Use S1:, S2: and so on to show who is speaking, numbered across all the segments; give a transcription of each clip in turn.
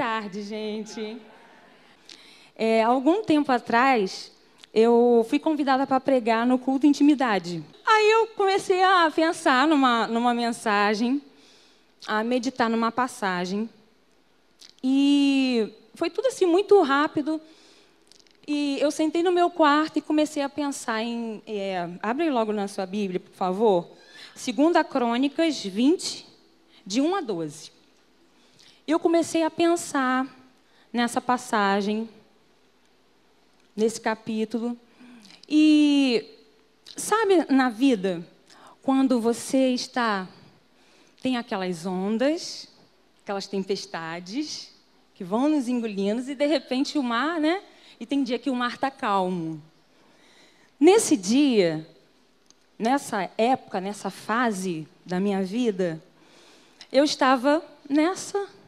S1: tarde, gente. É, algum tempo atrás, eu fui convidada para pregar no culto Intimidade. Aí eu comecei a pensar numa, numa mensagem, a meditar numa passagem. E foi tudo assim muito rápido. E eu sentei no meu quarto e comecei a pensar em. É, abre logo na sua Bíblia, por favor. Segunda Crônicas 20, de 1 a 12. Eu comecei a pensar nessa passagem, nesse capítulo. E sabe na vida, quando você está tem aquelas ondas, aquelas tempestades que vão nos engolindo e de repente o mar, né? E tem dia que o mar está calmo. Nesse dia, nessa época, nessa fase da minha vida, eu estava nessa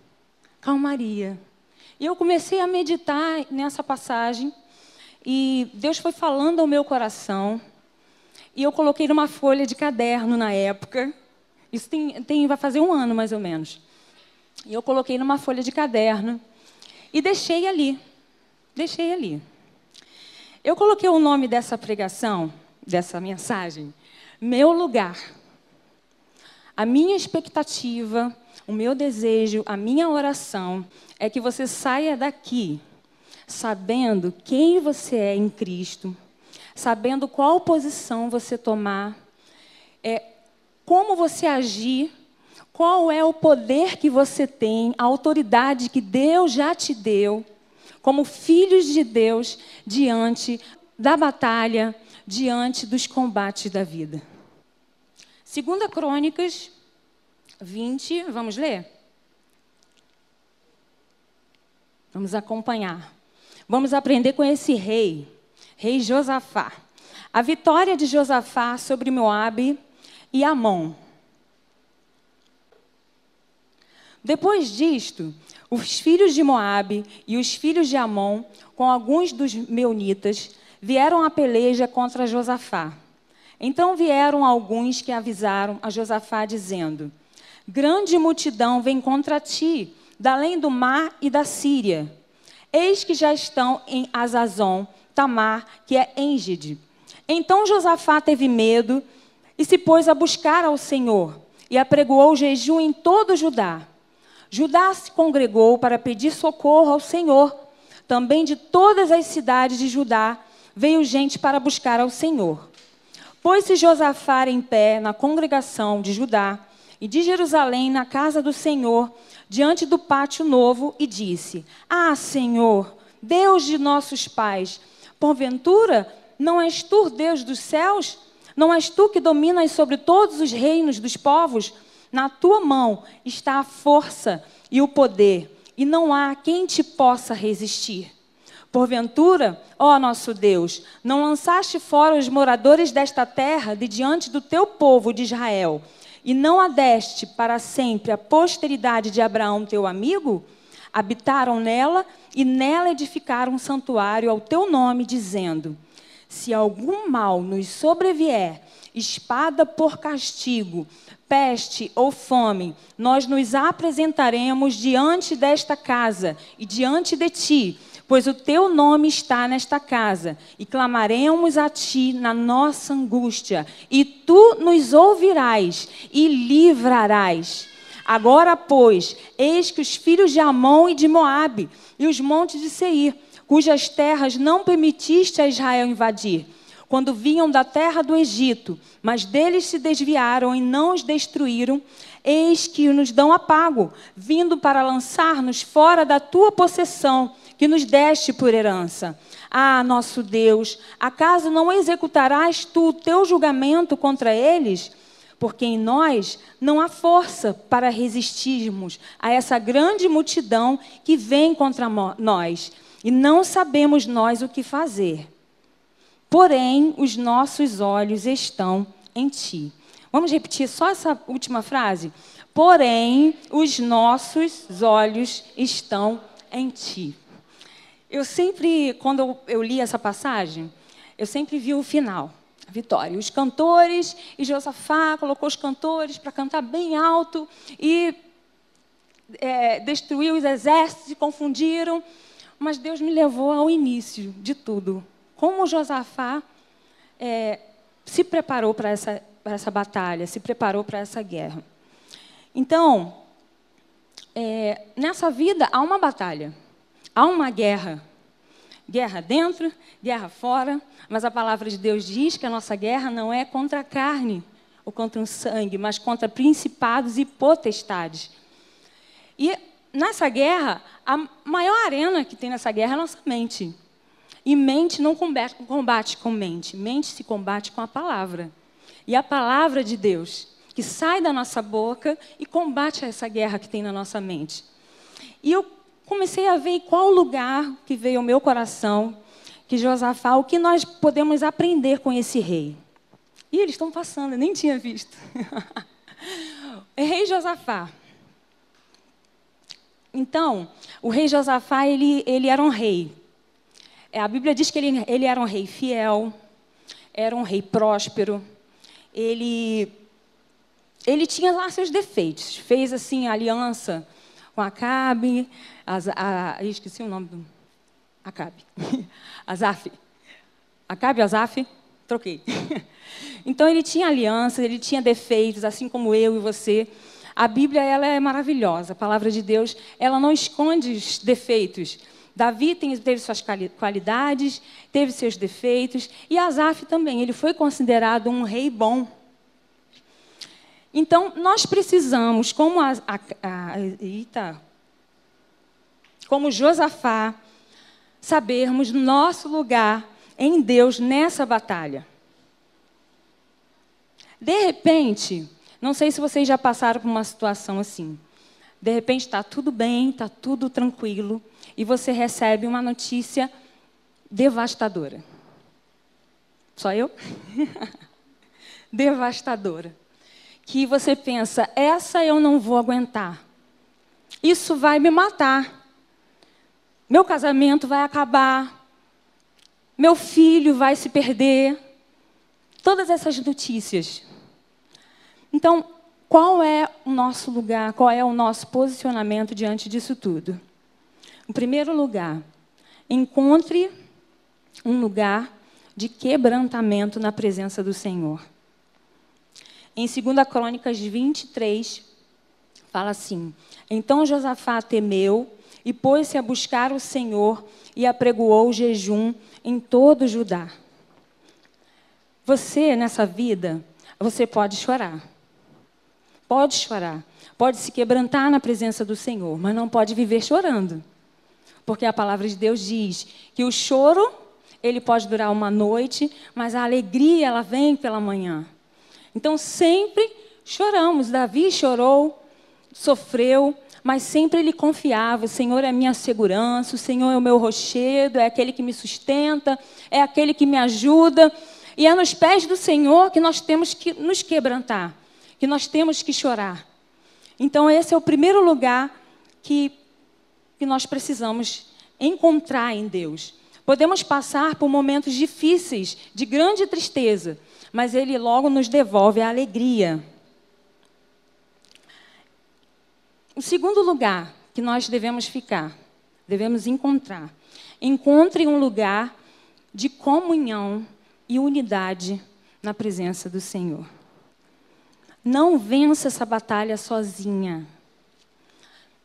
S1: calmaria. E eu comecei a meditar nessa passagem e Deus foi falando ao meu coração. E eu coloquei numa folha de caderno na época. Isso tem, tem, vai fazer um ano mais ou menos. E eu coloquei numa folha de caderno e deixei ali. Deixei ali. Eu coloquei o nome dessa pregação, dessa mensagem, Meu Lugar. A minha expectativa o meu desejo, a minha oração é que você saia daqui sabendo quem você é em Cristo, sabendo qual posição você tomar, é, como você agir, qual é o poder que você tem, a autoridade que Deus já te deu, como filhos de Deus, diante da batalha, diante dos combates da vida. Segunda Crônicas 20, vamos ler? Vamos acompanhar. Vamos aprender com esse rei, rei Josafá. A vitória de Josafá sobre Moabe e Amon. Depois disto, os filhos de Moabe e os filhos de Amon, com alguns dos meunitas, vieram à peleja contra Josafá. Então vieram alguns que avisaram a Josafá, dizendo: Grande multidão vem contra ti, da além do mar e da Síria. Eis que já estão em Azazon, Tamar, que é Engide. Então Josafá teve medo e se pôs a buscar ao Senhor e apregoou jejum em todo Judá. Judá se congregou para pedir socorro ao Senhor. Também de todas as cidades de Judá veio gente para buscar ao Senhor. Pôs-se Josafá em pé na congregação de Judá e de Jerusalém na casa do Senhor, diante do pátio novo, e disse: Ah, Senhor, Deus de nossos pais, porventura não és tu Deus dos céus? Não és tu que dominas sobre todos os reinos dos povos? Na tua mão está a força e o poder, e não há quem te possa resistir. Porventura, ó nosso Deus, não lançaste fora os moradores desta terra de diante do teu povo de Israel e não a deste para sempre a posteridade de Abraão, teu amigo? Habitaram nela e nela edificaram um santuário ao teu nome, dizendo: Se algum mal nos sobrevier, espada por castigo, peste ou fome, nós nos apresentaremos diante desta casa e diante de ti pois o teu nome está nesta casa, e clamaremos a ti na nossa angústia, e tu nos ouvirás e livrarás. Agora, pois, eis que os filhos de Amon e de Moabe e os montes de Seir, cujas terras não permitiste a Israel invadir, quando vinham da terra do Egito, mas deles se desviaram e não os destruíram, eis que nos dão apago, vindo para lançar-nos fora da tua possessão que nos deste por herança. Ah, nosso Deus, acaso não executarás tu o teu julgamento contra eles? Porque em nós não há força para resistirmos a essa grande multidão que vem contra nós, e não sabemos nós o que fazer. Porém, os nossos olhos estão em ti. Vamos repetir só essa última frase? Porém, os nossos olhos estão em ti. Eu sempre, quando eu, li essa passagem, eu sempre vi o final, a vitória. Os cantores, e Josafá colocou os cantores para cantar bem alto, e é, destruiu os exércitos e confundiram. Mas Deus me levou ao início de tudo. Como Josafá é, se preparou para essa, essa batalha, se preparou para essa guerra. Então, é, nessa vida há uma batalha, há uma guerra. Guerra dentro, guerra fora, mas a palavra de Deus diz que a nossa guerra não é contra a carne ou contra o sangue, mas contra principados e potestades. E nessa guerra, a maior arena que tem nessa guerra é a nossa mente. E mente não combate, combate com mente, mente se combate com a palavra. E a palavra de Deus, que sai da nossa boca e combate essa guerra que tem na nossa mente. E eu comecei a ver qual lugar que veio ao meu coração, que Josafá, o que nós podemos aprender com esse rei. E eles estão passando, eu nem tinha visto. rei Josafá. Então, o rei Josafá, ele, ele era um rei. É, a Bíblia diz que ele, ele era um rei fiel, era um rei próspero. Ele, ele tinha lá seus defeitos. Fez, assim, aliança com Acabe. As, a, esqueci o nome do... Acabe. Azaf. Acabe, Azaf? Troquei. Então ele tinha alianças, ele tinha defeitos, assim como eu e você. A Bíblia ela é maravilhosa. A palavra de Deus ela não esconde os defeitos. Davi teve suas qualidades, teve seus defeitos, e Asaf também. Ele foi considerado um rei bom. Então nós precisamos, como a, a, a eita, como Josafá, sabermos nosso lugar em Deus nessa batalha. De repente, não sei se vocês já passaram por uma situação assim. De repente está tudo bem, está tudo tranquilo, e você recebe uma notícia devastadora. Só eu? devastadora. Que você pensa, essa eu não vou aguentar. Isso vai me matar. Meu casamento vai acabar. Meu filho vai se perder. Todas essas notícias então, qual é o nosso lugar, qual é o nosso posicionamento diante disso tudo? Em primeiro lugar, encontre um lugar de quebrantamento na presença do Senhor. Em 2 Crônicas 23, fala assim: Então Josafá temeu e pôs-se a buscar o Senhor e apregoou o jejum em todo Judá. Você, nessa vida, você pode chorar. Pode chorar, pode se quebrantar na presença do Senhor, mas não pode viver chorando. Porque a palavra de Deus diz que o choro, ele pode durar uma noite, mas a alegria, ela vem pela manhã. Então sempre choramos. Davi chorou, sofreu, mas sempre ele confiava: o Senhor é minha segurança, o Senhor é o meu rochedo, é aquele que me sustenta, é aquele que me ajuda. E é nos pés do Senhor que nós temos que nos quebrantar que nós temos que chorar. Então, esse é o primeiro lugar que, que nós precisamos encontrar em Deus. Podemos passar por momentos difíceis, de grande tristeza, mas Ele logo nos devolve a alegria. O segundo lugar que nós devemos ficar, devemos encontrar, encontre um lugar de comunhão e unidade na presença do Senhor. Não vença essa batalha sozinha.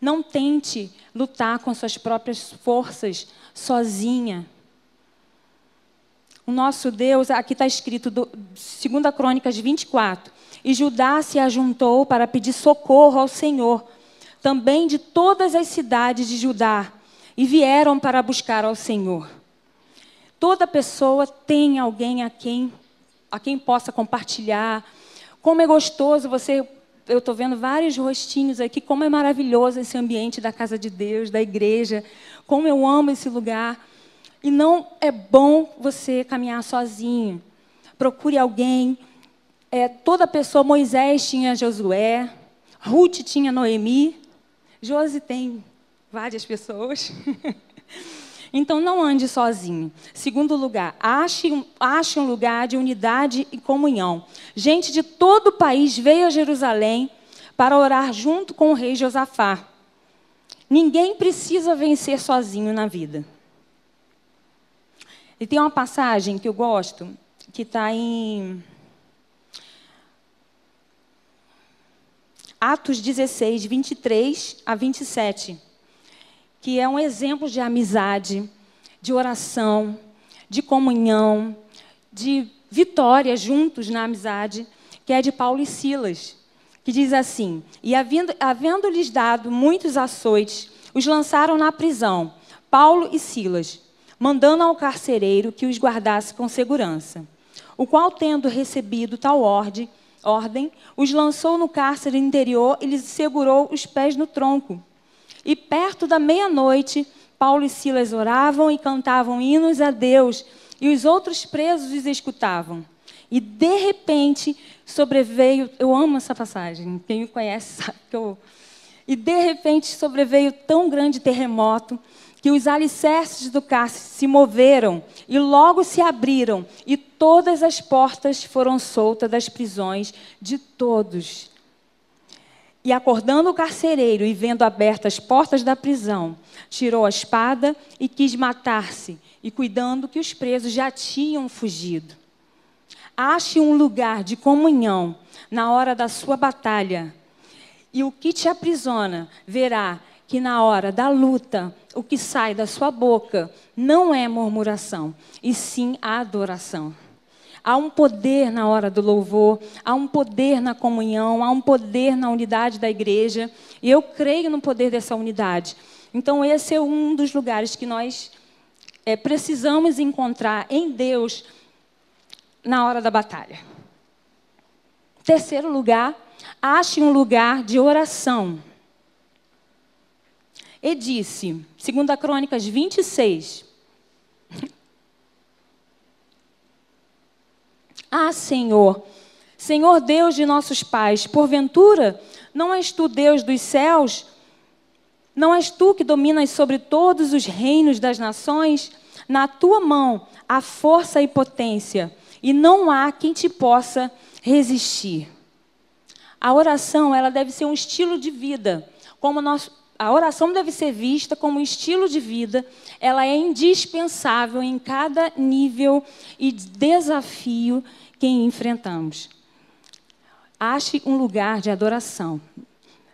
S1: Não tente lutar com suas próprias forças sozinha. O nosso Deus, aqui está escrito, 2 Crônicas 24. E Judá se ajuntou para pedir socorro ao Senhor, também de todas as cidades de Judá, e vieram para buscar ao Senhor. Toda pessoa tem alguém a quem, a quem possa compartilhar, como é gostoso você. Eu estou vendo vários rostinhos aqui, como é maravilhoso esse ambiente da casa de Deus, da igreja, como eu amo esse lugar. E não é bom você caminhar sozinho. Procure alguém. É, toda pessoa, Moisés tinha Josué, Ruth tinha Noemi, Josi tem várias pessoas. Então não ande sozinho. Segundo lugar, ache, ache um lugar de unidade e comunhão. Gente de todo o país veio a Jerusalém para orar junto com o rei Josafá. Ninguém precisa vencer sozinho na vida. E tem uma passagem que eu gosto, que está em Atos 16, 23 a 27, que é um exemplo de amizade, de oração, de comunhão, de vitória juntos na amizade, que é de Paulo e Silas, que diz assim: E havendo-lhes dado muitos açoites, os lançaram na prisão, Paulo e Silas, mandando ao carcereiro que os guardasse com segurança. O qual, tendo recebido tal ordem, ordem, os lançou no cárcere interior e lhes segurou os pés no tronco. E perto da meia-noite, Paulo e Silas oravam e cantavam hinos a Deus, e os outros presos os escutavam. E de repente sobreveio, eu amo essa passagem, quem me conhece sabe que eu. E de repente sobreveio tão grande terremoto que os alicerces do cárcere se moveram e logo se abriram, e todas as portas foram soltas das prisões de todos. E acordando o carcereiro e vendo abertas as portas da prisão, tirou a espada e quis matar-se, e cuidando que os presos já tinham fugido. Ache um lugar de comunhão na hora da sua batalha, e o que te aprisiona verá que na hora da luta, o que sai da sua boca não é murmuração, e sim a adoração. Há um poder na hora do louvor, há um poder na comunhão, há um poder na unidade da igreja, e eu creio no poder dessa unidade. Então, esse é um dos lugares que nós é, precisamos encontrar em Deus na hora da batalha. Terceiro lugar, ache um lugar de oração. E disse, 2 Crônicas 26. Ah, Senhor, Senhor Deus de nossos pais, porventura, não és tu Deus dos céus? Não és tu que dominas sobre todos os reinos das nações? Na tua mão há força e potência, e não há quem te possa resistir. A oração, ela deve ser um estilo de vida, como nós a oração deve ser vista como um estilo de vida, ela é indispensável em cada nível e desafio que enfrentamos. Ache um lugar de adoração.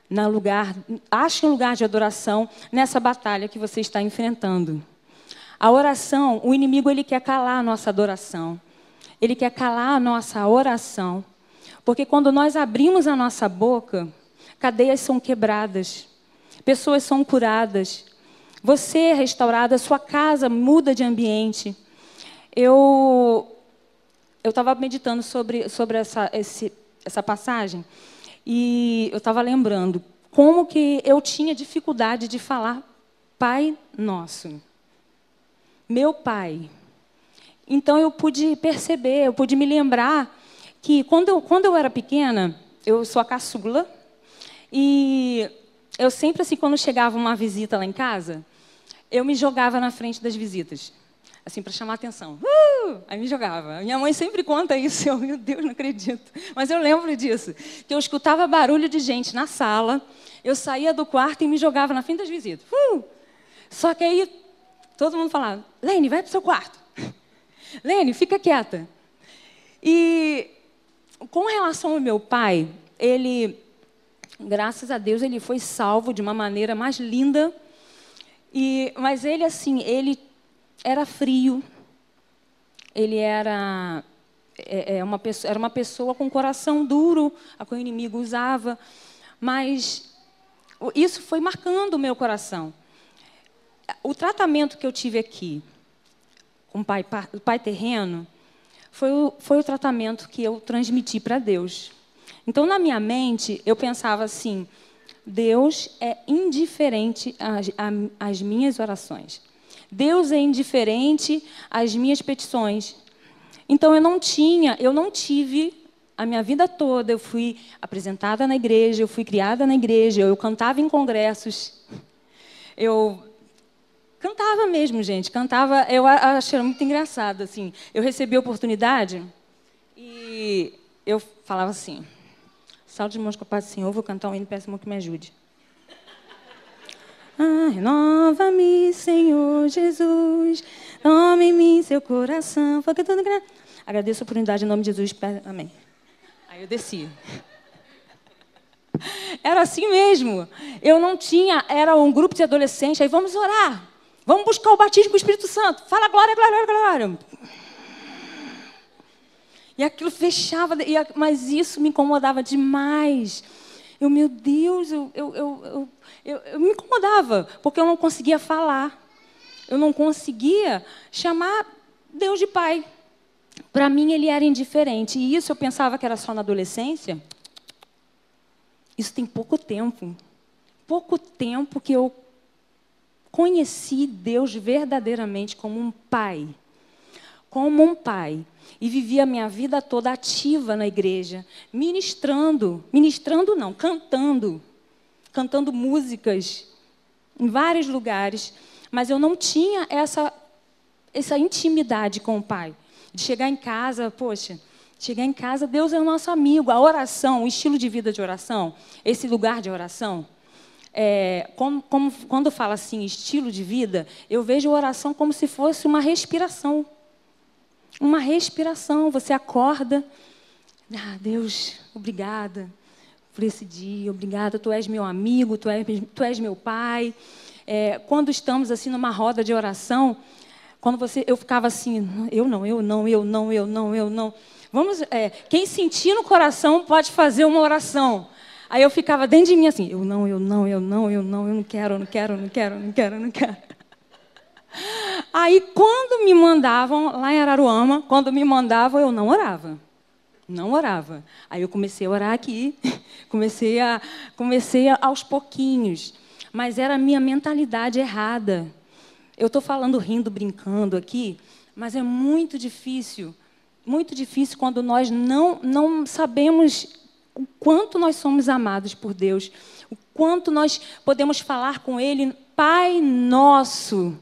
S1: Na lugar, ache um lugar de adoração nessa batalha que você está enfrentando. A oração, o inimigo ele quer calar a nossa adoração. Ele quer calar a nossa oração. Porque quando nós abrimos a nossa boca, cadeias são quebradas pessoas são curadas, você é restaurada, sua casa muda de ambiente. Eu eu estava meditando sobre, sobre essa, esse, essa passagem e eu estava lembrando como que eu tinha dificuldade de falar Pai Nosso, meu Pai. Então eu pude perceber, eu pude me lembrar que quando eu, quando eu era pequena, eu sou a caçula, e eu sempre, assim, quando chegava uma visita lá em casa, eu me jogava na frente das visitas. Assim, para chamar atenção. Uh! Aí me jogava. Minha mãe sempre conta isso. Eu, meu Deus, não acredito. Mas eu lembro disso. Que eu escutava barulho de gente na sala. Eu saía do quarto e me jogava na frente das visitas. Uh! Só que aí todo mundo falava: Lene, vai para o seu quarto. Lene, fica quieta. E com relação ao meu pai, ele graças a Deus ele foi salvo de uma maneira mais linda. E, mas ele assim, ele era frio. Ele era é, é uma pessoa, era uma pessoa com coração duro, a que o inimigo usava. Mas isso foi marcando o meu coração. O tratamento que eu tive aqui com o pai, pai terreno foi o, foi o tratamento que eu transmiti para Deus. Então, na minha mente, eu pensava assim: Deus é indiferente às, às minhas orações. Deus é indiferente às minhas petições. Então, eu não tinha, eu não tive a minha vida toda. Eu fui apresentada na igreja, eu fui criada na igreja, eu cantava em congressos. Eu cantava mesmo, gente, cantava. Eu achei muito engraçado, assim. Eu recebi a oportunidade e eu falava assim: Salve de mãos com a paz do Senhor, vou cantar um hino, peço que me ajude. Ah, renova-me, Senhor Jesus. Tome-me seu coração. Foi tudo Agradeço a oportunidade em nome de Jesus. Amém. Aí eu desci. Era assim mesmo. Eu não tinha, era um grupo de adolescentes, aí vamos orar. Vamos buscar o batismo com o Espírito Santo. Fala glória, glória, glória. E aquilo fechava, mas isso me incomodava demais. Eu, meu Deus, eu, eu, eu, eu, me incomodava, porque eu não conseguia falar. Eu não conseguia chamar Deus de Pai. Para mim, ele era indiferente. E isso eu pensava que era só na adolescência. Isso tem pouco tempo. Pouco tempo que eu conheci Deus verdadeiramente como um pai. Como um pai. E vivi a minha vida toda ativa na igreja, ministrando. Ministrando não, cantando. Cantando músicas em vários lugares. Mas eu não tinha essa, essa intimidade com o pai. De chegar em casa, poxa, chegar em casa, Deus é o nosso amigo. A oração, o estilo de vida de oração, esse lugar de oração, é, como, como, quando fala assim, estilo de vida, eu vejo a oração como se fosse uma respiração. Uma respiração. Você acorda. Ah, Deus, obrigada por esse dia, obrigada. Tu és meu amigo, tu és, tu és meu pai. É, quando estamos assim numa roda de oração, quando você, eu ficava assim, eu não, eu não, eu não, eu não, eu não. Vamos, é, quem sentir no coração pode fazer uma oração. Aí eu ficava dentro de mim assim, eu não, eu não, eu não, eu não, eu não quero, eu não quero, eu não quero, eu não quero, eu não quero. Aí quando me mandavam lá em Araruama, quando me mandavam, eu não orava. Não orava. Aí eu comecei a orar aqui, comecei a comecei aos pouquinhos, mas era a minha mentalidade errada. Eu estou falando rindo, brincando aqui, mas é muito difícil, muito difícil quando nós não não sabemos o quanto nós somos amados por Deus, o quanto nós podemos falar com Ele, Pai Nosso.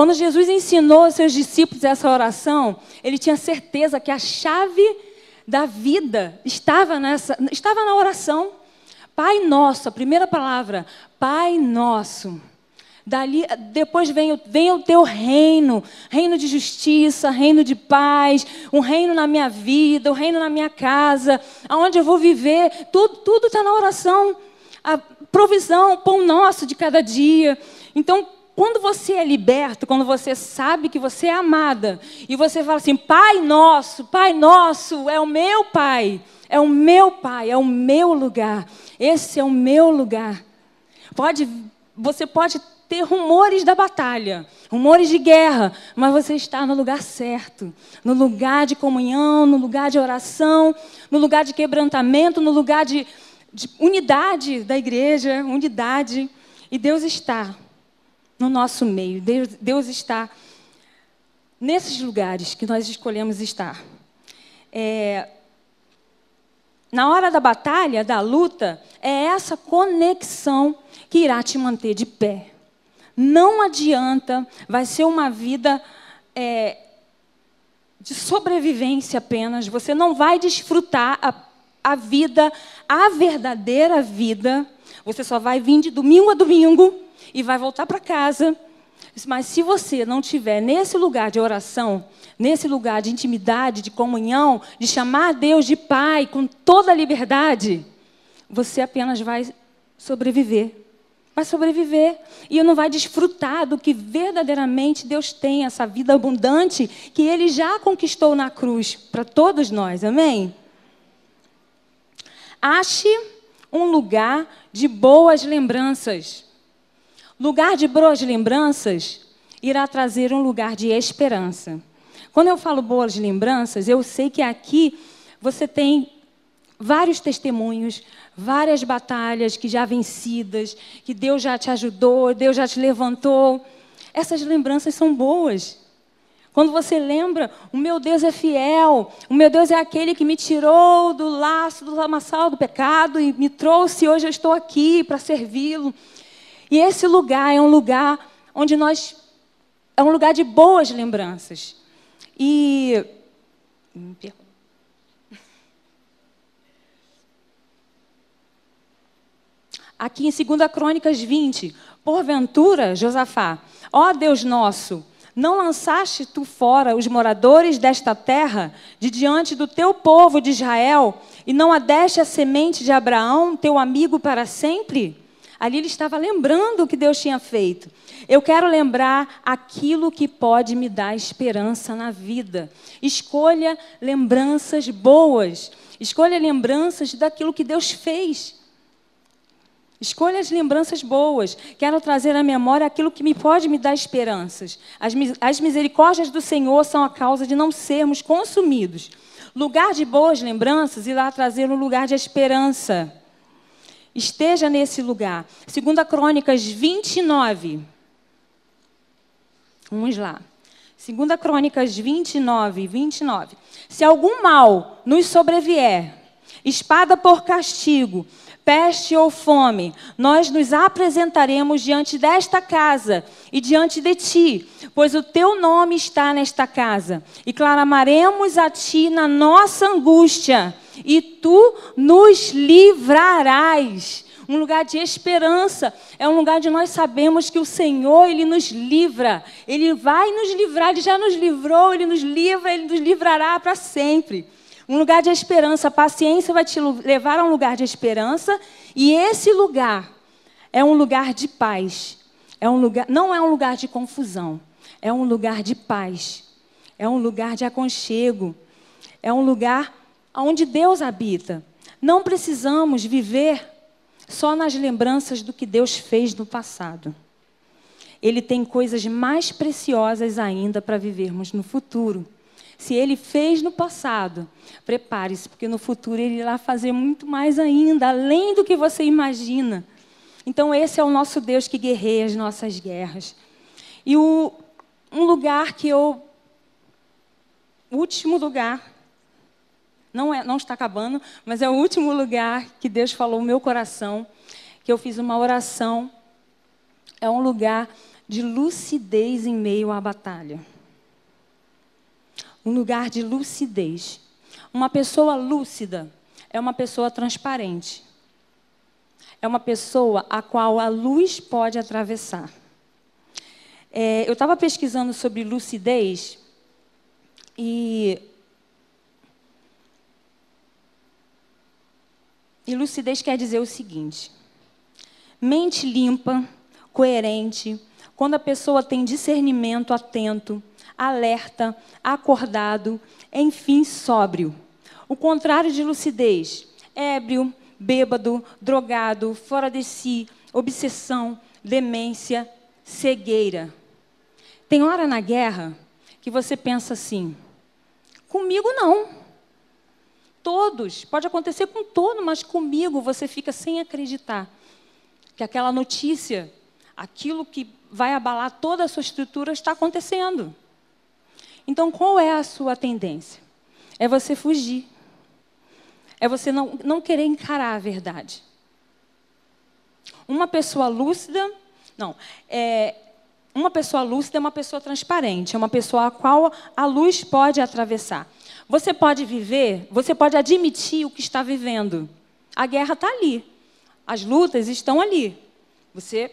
S1: Quando Jesus ensinou aos seus discípulos essa oração, ele tinha certeza que a chave da vida estava nessa, estava na oração. Pai Nosso, a primeira palavra, Pai Nosso. Dali, depois vem vem o teu reino, reino de justiça, reino de paz, um reino na minha vida, um reino na minha casa, aonde eu vou viver. Tudo está na oração. A provisão, o pão nosso de cada dia. Então, quando você é liberto, quando você sabe que você é amada, e você fala assim: Pai nosso, Pai nosso, é o meu Pai, é o meu Pai, é o meu lugar, esse é o meu lugar. Pode, você pode ter rumores da batalha, rumores de guerra, mas você está no lugar certo, no lugar de comunhão, no lugar de oração, no lugar de quebrantamento, no lugar de, de unidade da igreja, unidade. E Deus está no nosso meio, Deus, Deus está nesses lugares que nós escolhemos estar. É, na hora da batalha, da luta, é essa conexão que irá te manter de pé. Não adianta, vai ser uma vida é, de sobrevivência apenas. Você não vai desfrutar a, a vida, a verdadeira vida. Você só vai vir de domingo a domingo e vai voltar para casa. Mas se você não tiver nesse lugar de oração, nesse lugar de intimidade, de comunhão, de chamar Deus de Pai com toda a liberdade, você apenas vai sobreviver vai sobreviver e não vai desfrutar do que verdadeiramente Deus tem, essa vida abundante que Ele já conquistou na cruz para todos nós, amém? Ache um lugar de boas lembranças. Lugar de boas lembranças irá trazer um lugar de esperança. Quando eu falo boas lembranças, eu sei que aqui você tem vários testemunhos, várias batalhas que já vencidas, que Deus já te ajudou, Deus já te levantou. Essas lembranças são boas. Quando você lembra, o meu Deus é fiel, o meu Deus é aquele que me tirou do laço, do lamaçal do pecado e me trouxe, hoje eu estou aqui para servi-lo. E esse lugar é um lugar onde nós. É um lugar de boas lembranças. E. aqui em 2 Crônicas 20, porventura, Josafá, ó Deus nosso, não lançaste tu fora os moradores desta terra de diante do teu povo de Israel e não adeste a semente de Abraão, teu amigo para sempre? Ali ele estava lembrando o que Deus tinha feito. Eu quero lembrar aquilo que pode me dar esperança na vida. Escolha lembranças boas. Escolha lembranças daquilo que Deus fez. Escolha as lembranças boas. Quero trazer à memória aquilo que me pode me dar esperanças. As, as misericórdias do Senhor são a causa de não sermos consumidos. Lugar de boas lembranças e lá trazer um lugar de esperança. Esteja nesse lugar. Segunda Crônicas 29. Vamos lá. Segunda Crônicas 29, 29. Se algum mal nos sobrevier, espada por castigo, peste ou fome, nós nos apresentaremos diante desta casa e diante de ti, pois o teu nome está nesta casa, e clamaremos a ti na nossa angústia, e tu nos livrarás. Um lugar de esperança, é um lugar de nós sabemos que o Senhor, Ele nos livra, Ele vai nos livrar, Ele já nos livrou, Ele nos livra, Ele nos livrará para sempre. Um lugar de esperança. A paciência vai te levar a um lugar de esperança. E esse lugar é um lugar de paz. É um lugar, não é um lugar de confusão. É um lugar de paz. É um lugar de aconchego. É um lugar onde Deus habita. Não precisamos viver só nas lembranças do que Deus fez no passado. Ele tem coisas mais preciosas ainda para vivermos no futuro. Se ele fez no passado, prepare-se, porque no futuro ele irá fazer muito mais ainda, além do que você imagina. Então, esse é o nosso Deus que guerreia as nossas guerras. E o, um lugar que eu. O último lugar. Não, é, não está acabando, mas é o último lugar que Deus falou no meu coração, que eu fiz uma oração. É um lugar de lucidez em meio à batalha um lugar de lucidez. Uma pessoa lúcida é uma pessoa transparente. É uma pessoa a qual a luz pode atravessar. É, eu estava pesquisando sobre lucidez e. E lucidez quer dizer o seguinte: mente limpa, coerente, quando a pessoa tem discernimento atento, alerta, acordado, enfim, sóbrio. O contrário de lucidez, ébrio, bêbado, drogado, fora de si, obsessão, demência, cegueira. Tem hora na guerra que você pensa assim: comigo não. Todos, pode acontecer com todo, mas comigo você fica sem acreditar que aquela notícia, aquilo que vai abalar toda a sua estrutura está acontecendo. Então, qual é a sua tendência? É você fugir. É você não, não querer encarar a verdade. Uma pessoa lúcida, não, é, uma pessoa lúcida é uma pessoa transparente, é uma pessoa a qual a luz pode atravessar. Você pode viver, você pode admitir o que está vivendo. A guerra está ali, as lutas estão ali. Você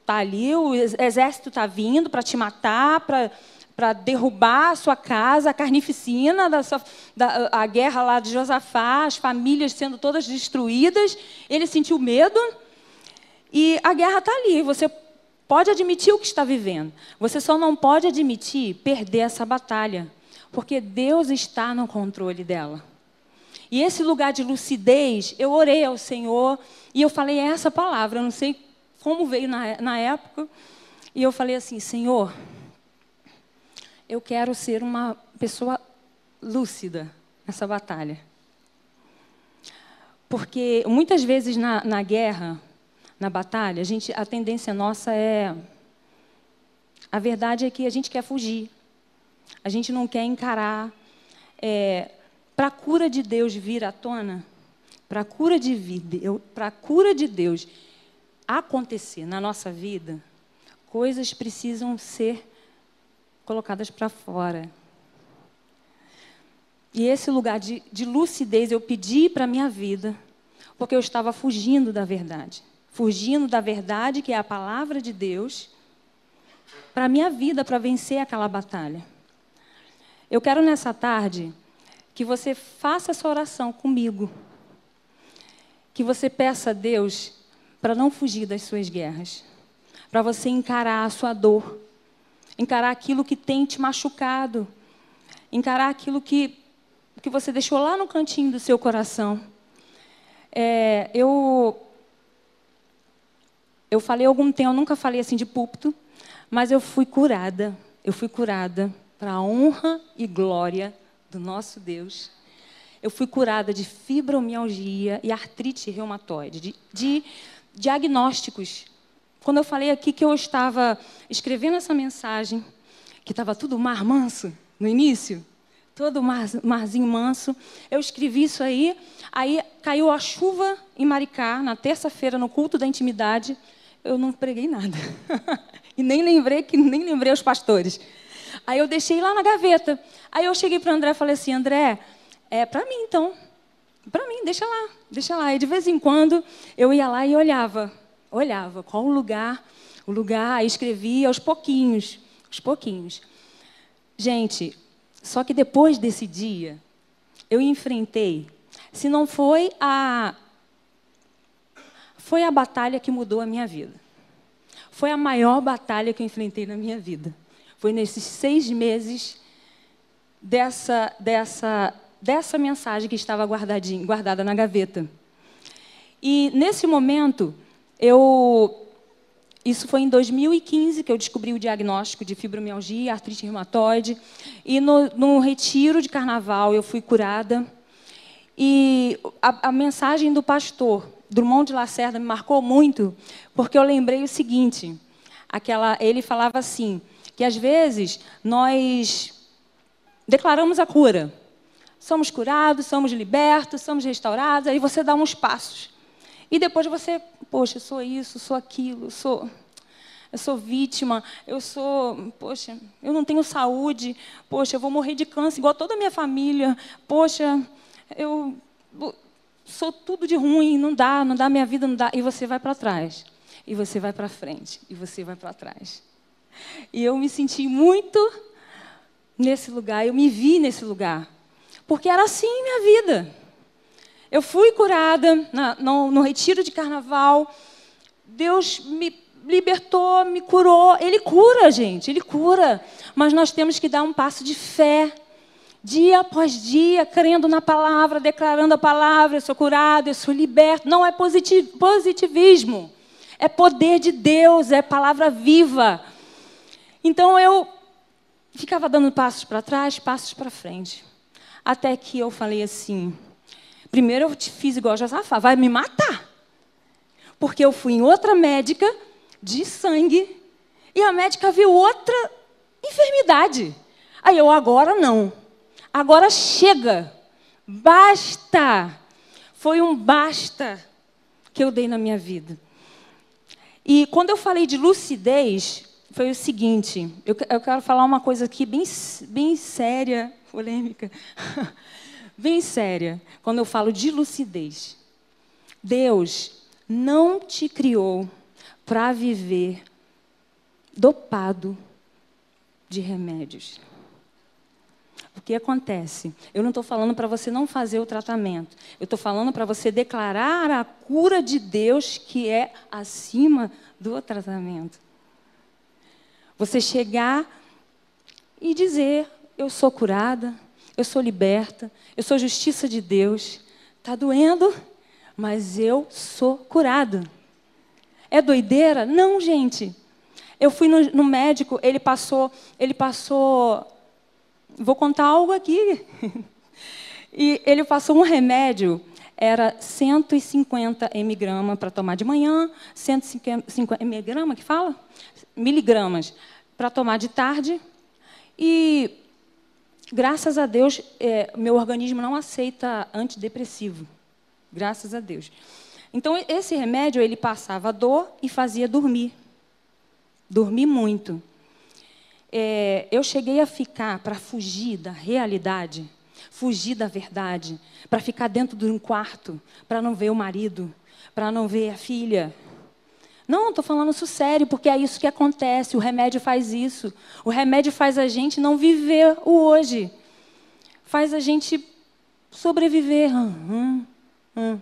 S1: está ali, o exército está vindo para te matar, para derrubar a sua casa, a carnificina, da sua, da, a guerra lá de Josafá, as famílias sendo todas destruídas. Ele sentiu medo e a guerra está ali. Você pode admitir o que está vivendo. Você só não pode admitir perder essa batalha, porque Deus está no controle dela. E esse lugar de lucidez, eu orei ao Senhor e eu falei essa palavra, eu não sei como veio na, na época, e eu falei assim: Senhor, eu quero ser uma pessoa lúcida nessa batalha. Porque muitas vezes na, na guerra, na batalha, a, gente, a tendência nossa é. A verdade é que a gente quer fugir. A gente não quer encarar. É, para a cura de Deus vir à tona, para a cura de para a cura de Deus acontecer na nossa vida, coisas precisam ser colocadas para fora. E esse lugar de, de lucidez eu pedi para a minha vida, porque eu estava fugindo da verdade. Fugindo da verdade, que é a palavra de Deus, para a minha vida, para vencer aquela batalha. Eu quero nessa tarde que você faça essa oração comigo. Que você peça a Deus para não fugir das suas guerras, para você encarar a sua dor, encarar aquilo que tem te machucado, encarar aquilo que, que você deixou lá no cantinho do seu coração. É, eu, eu falei algum tempo, eu nunca falei assim de púlpito, mas eu fui curada. Eu fui curada para a honra e glória do nosso Deus. Eu fui curada de fibromialgia e artrite reumatoide, de, de diagnósticos. Quando eu falei aqui que eu estava escrevendo essa mensagem, que estava tudo mar manso no início, todo mar, marzinho manso, eu escrevi isso aí, aí caiu a chuva em Maricá, na terça-feira, no culto da intimidade, eu não preguei nada. e nem lembrei que nem lembrei os pastores. Aí eu deixei lá na gaveta. Aí eu cheguei para o André e falei assim, André, é para mim então. Para mim, deixa lá, deixa lá. E de vez em quando eu ia lá e olhava, olhava qual o lugar, o lugar, escrevia aos pouquinhos, aos pouquinhos. Gente, só que depois desse dia, eu enfrentei, se não foi a foi a batalha que mudou a minha vida. Foi a maior batalha que eu enfrentei na minha vida. Foi nesses seis meses dessa, dessa, dessa mensagem que estava guardadinha, guardada na gaveta. E nesse momento, eu. Isso foi em 2015 que eu descobri o diagnóstico de fibromialgia, artrite reumatoide. E no, no retiro de carnaval eu fui curada. E a, a mensagem do pastor Drummond de Lacerda me marcou muito, porque eu lembrei o seguinte: aquela, ele falava assim, que às vezes nós declaramos a cura. Somos curados, somos libertos, somos restaurados, aí você dá uns passos. E depois você, poxa, sou isso, sou aquilo, sou eu sou vítima, eu sou, poxa, eu não tenho saúde, poxa, eu vou morrer de câncer igual toda a minha família, poxa, eu sou tudo de ruim, não dá, não dá, minha vida não dá. E você vai para trás, e você vai para frente, e você vai para trás. E eu me senti muito nesse lugar, eu me vi nesse lugar. Porque era assim minha vida. Eu fui curada na, no, no retiro de carnaval. Deus me libertou, me curou. Ele cura, gente, ele cura. Mas nós temos que dar um passo de fé. Dia após dia, crendo na palavra, declarando a palavra, eu sou curado, eu sou liberto. Não é positivismo. É poder de Deus, é palavra viva. Então eu ficava dando passos para trás, passos para frente. Até que eu falei assim: primeiro eu te fiz igual a Josafá, vai me matar. Porque eu fui em outra médica de sangue e a médica viu outra enfermidade. Aí eu, agora não. Agora chega. Basta. Foi um basta que eu dei na minha vida. E quando eu falei de lucidez, foi o seguinte: eu, eu quero falar uma coisa aqui bem, bem séria, polêmica, bem séria, quando eu falo de lucidez. Deus não te criou para viver dopado de remédios. O que acontece? Eu não estou falando para você não fazer o tratamento. Eu estou falando para você declarar a cura de Deus que é acima do tratamento. Você chegar e dizer: Eu sou curada, eu sou liberta, eu sou justiça de Deus. Está doendo, mas eu sou curada. É doideira? Não, gente. Eu fui no, no médico, ele passou, ele passou. Vou contar algo aqui. E ele passou um remédio era 150 mg para tomar de manhã, 150 mg que fala? Miligramas para tomar de tarde. E graças a Deus, é, meu organismo não aceita antidepressivo. Graças a Deus. Então esse remédio ele passava dor e fazia dormir. Dormir muito. É, eu cheguei a ficar para fugir da realidade. Fugir da verdade, para ficar dentro de um quarto, para não ver o marido, para não ver a filha. Não, estou falando isso sério, porque é isso que acontece. O remédio faz isso. O remédio faz a gente não viver o hoje. Faz a gente sobreviver. Hum, hum.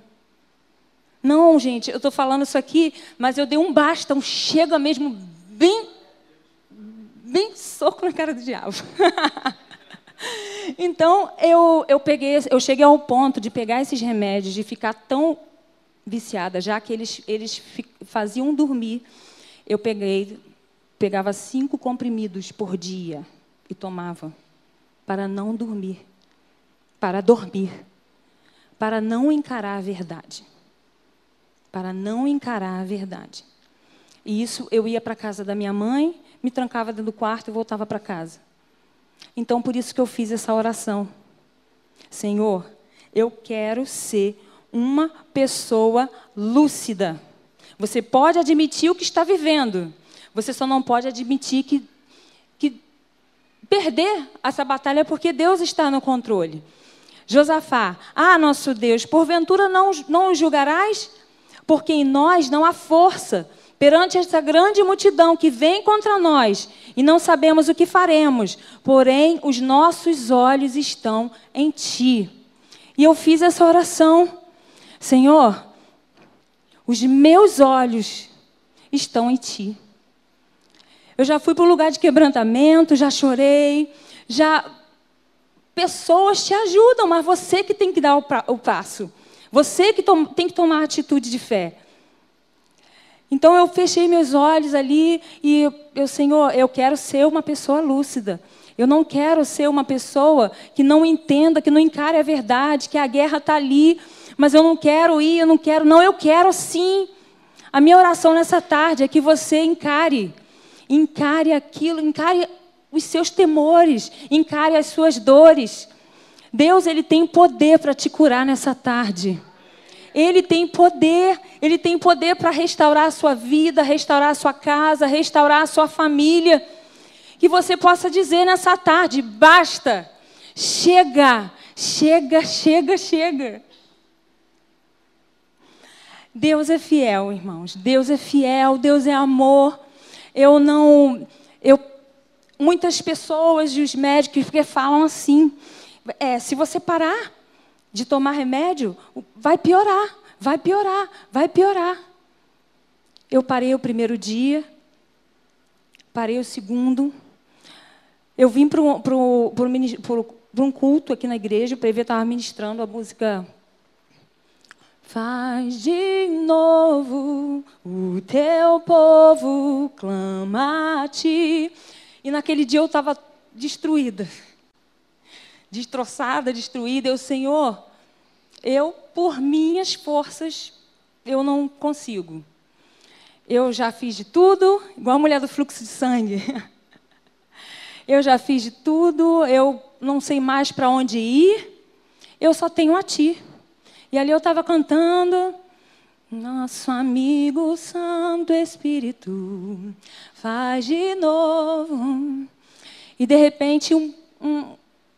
S1: Não, gente, eu estou falando isso aqui, mas eu dei um basta, um chega mesmo bem, bem soco na cara do diabo. então eu, eu peguei, eu cheguei ao ponto de pegar esses remédios, de ficar tão viciada, já que eles, eles faziam dormir. Eu peguei, pegava cinco comprimidos por dia e tomava para não dormir, para dormir, para não encarar a verdade, para não encarar a verdade. E isso eu ia para a casa da minha mãe, me trancava dentro do quarto e voltava para casa. Então por isso que eu fiz essa oração. Senhor, eu quero ser uma pessoa lúcida. Você pode admitir o que está vivendo, você só não pode admitir que, que perder essa batalha porque Deus está no controle. Josafá, ah, nosso Deus, porventura não, não os julgarás? Porque em nós não há força perante essa grande multidão que vem contra nós e não sabemos o que faremos, porém os nossos olhos estão em ti. E eu fiz essa oração. Senhor, os meus olhos estão em Ti. Eu já fui para um lugar de quebrantamento, já chorei, já. Pessoas te ajudam, mas você que tem que dar o passo. Você que tem que tomar atitude de fé. Então eu fechei meus olhos ali e eu, Senhor, eu quero ser uma pessoa lúcida. Eu não quero ser uma pessoa que não entenda, que não encare a verdade, que a guerra está ali, mas eu não quero ir, eu não quero. Não, eu quero sim. A minha oração nessa tarde é que você encare, encare aquilo, encare os seus temores, encare as suas dores. Deus, ele tem poder para te curar nessa tarde. Ele tem poder, ele tem poder para restaurar a sua vida, restaurar a sua casa, restaurar a sua família. Que você possa dizer nessa tarde: basta, chega, chega, chega, chega. Deus é fiel, irmãos. Deus é fiel, Deus é amor. Eu não. Eu, muitas pessoas e os médicos falam assim: é, se você parar de tomar remédio, vai piorar, vai piorar, vai piorar. Eu parei o primeiro dia, parei o segundo. Eu vim para um culto aqui na igreja, o PV estava ministrando a música Faz de novo o teu povo clama a ti. E naquele dia eu estava destruída, destroçada, destruída. Eu, Senhor, eu, por minhas forças, eu não consigo. Eu já fiz de tudo, igual a mulher do fluxo de sangue. Eu já fiz de tudo, eu não sei mais para onde ir, eu só tenho a Ti. E ali eu estava cantando. Nosso amigo Santo Espírito faz de novo. E de repente um, um,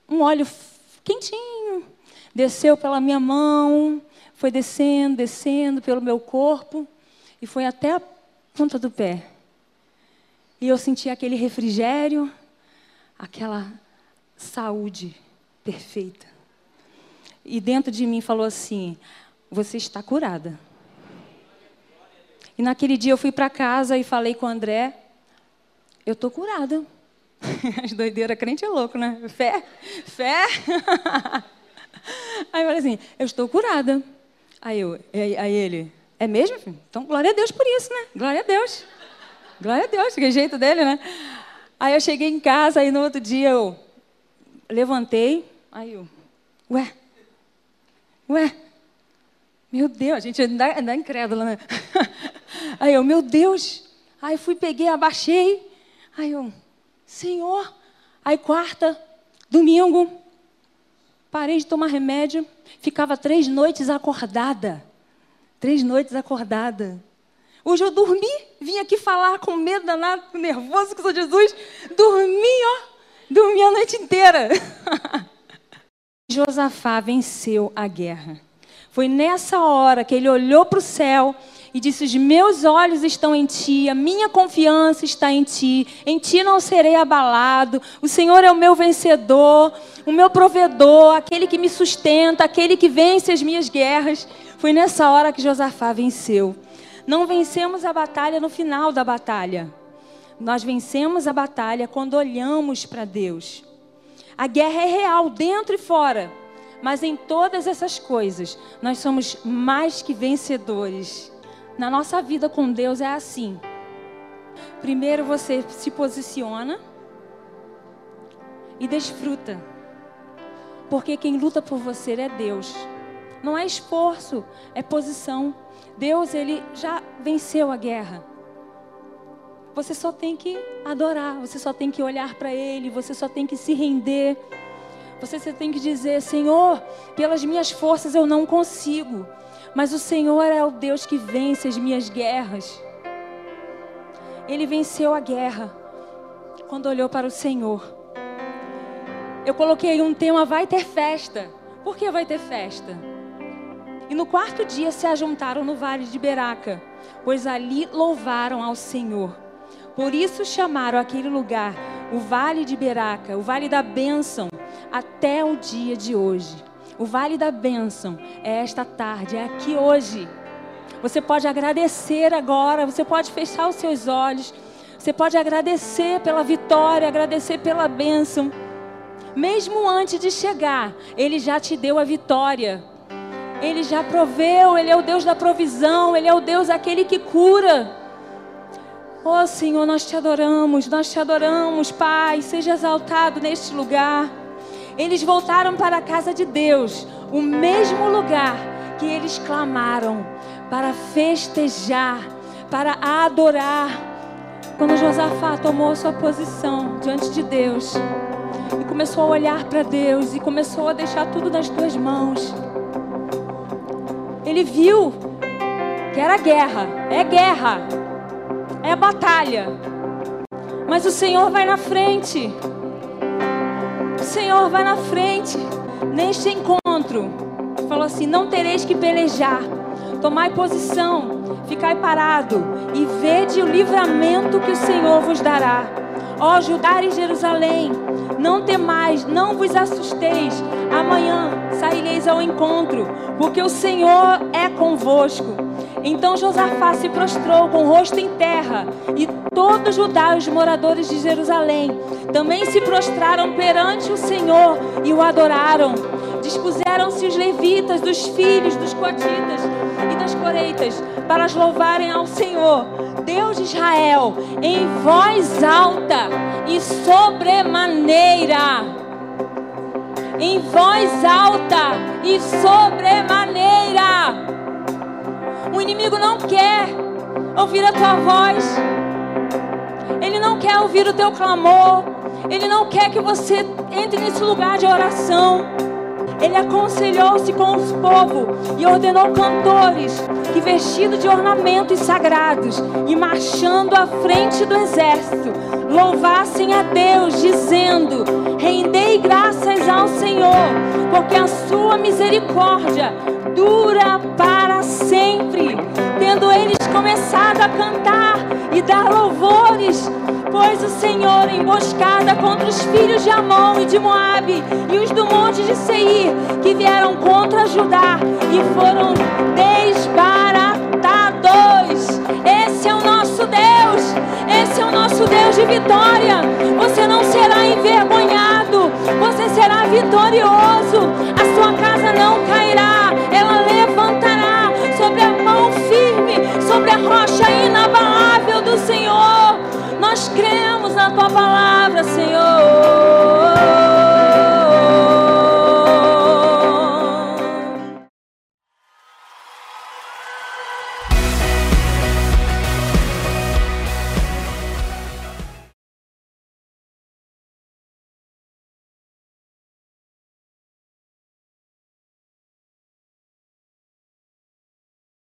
S1: um óleo quentinho desceu pela minha mão, foi descendo, descendo pelo meu corpo e foi até a ponta do pé. E eu senti aquele refrigério, aquela saúde perfeita e dentro de mim falou assim: Você está curada. E naquele dia eu fui para casa e falei com o André: Eu estou curada. As doideiras, crente é louco, né? Fé, fé. Aí eu falei assim: Eu estou curada. Aí, eu, aí ele: É mesmo? Filho? Então, glória a Deus por isso, né? Glória a Deus. Glória a Deus, que jeito dele, né? Aí eu cheguei em casa, aí no outro dia eu levantei, aí eu, ué, Ué, meu Deus, a gente ainda é incrédula, né? Aí eu, meu Deus. Aí fui, peguei, abaixei. Aí eu, Senhor. Aí quarta, domingo, parei de tomar remédio. Ficava três noites acordada. Três noites acordada. Hoje eu dormi, vim aqui falar com medo danado, nervoso que sou Jesus. Dormi, ó. Dormi a noite inteira. Josafá venceu a guerra. Foi nessa hora que ele olhou para o céu e disse: Os meus olhos estão em ti, a minha confiança está em ti, em ti não serei abalado. O Senhor é o meu vencedor, o meu provedor, aquele que me sustenta, aquele que vence as minhas guerras. Foi nessa hora que Josafá venceu. Não vencemos a batalha no final da batalha. Nós vencemos a batalha quando olhamos para Deus. A guerra é real, dentro e fora. Mas em todas essas coisas, nós somos mais que vencedores. Na nossa vida com Deus é assim. Primeiro você se posiciona e desfruta. Porque quem luta por você é Deus. Não é esforço, é posição. Deus, ele já venceu a guerra. Você só tem que adorar, você só tem que olhar para Ele, você só tem que se render. Você tem que dizer: Senhor, pelas minhas forças eu não consigo, mas o Senhor é o Deus que vence as minhas guerras. Ele venceu a guerra quando olhou para o Senhor. Eu coloquei um tema: vai ter festa. Por que vai ter festa? E no quarto dia se ajuntaram no vale de Beraca, pois ali louvaram ao Senhor. Por isso chamaram aquele lugar o Vale de Beraca, o Vale da Bênção, até o dia de hoje. O Vale da Bênção é esta tarde, é aqui hoje. Você pode agradecer agora, você pode fechar os seus olhos, você pode agradecer pela vitória, agradecer pela bênção. Mesmo antes de chegar, Ele já te deu a vitória. Ele já proveu, Ele é o Deus da provisão, Ele é o Deus aquele que cura. Oh Senhor, nós te adoramos, nós te adoramos, Pai. Seja exaltado neste lugar. Eles voltaram para a casa de Deus, o mesmo lugar que eles clamaram para festejar, para adorar. Quando Josafá tomou sua posição diante de Deus e começou a olhar para Deus e começou a deixar tudo nas tuas mãos, ele viu que era guerra, é guerra é batalha. Mas o Senhor vai na frente. Senhor vai na frente. Neste encontro, falou assim: Não tereis que pelejar. Tomai posição, ficai parado e vede o livramento que o Senhor vos dará. Ó Judá e Jerusalém, não temais, não vos assusteis. Amanhã saireis ao encontro, porque o Senhor é convosco. Então Josafá se prostrou com o rosto em terra, e todos Judá e os moradores de Jerusalém também se prostraram perante o Senhor e o adoraram. Dispuseram-se os levitas, dos filhos dos coatitas e das coreitas, para as louvarem ao Senhor, Deus de Israel, em voz alta e sobremaneira. Em voz alta e sobremaneira o inimigo não quer ouvir a tua voz. Ele não quer ouvir o teu clamor. Ele não quer que você entre nesse lugar de oração. Ele aconselhou-se com os povos e ordenou cantores que, vestidos de ornamentos sagrados e marchando à frente do exército, louvassem a Deus, dizendo: Rendei graças ao Senhor, porque a sua misericórdia dura para sempre. Tendo eles começado a cantar e dar louvores, pois o Senhor emboscada contra os filhos de Amon e de Moabe e os do monte de Seir que vieram contra Judá e foram desbaratados. Esse é o nosso Deus, esse é o nosso Deus de vitória. Você não será envergonhado, você será vitorioso. A sua casa não cairá, rocha inabalável do Senhor. Nós cremos na tua palavra, Senhor.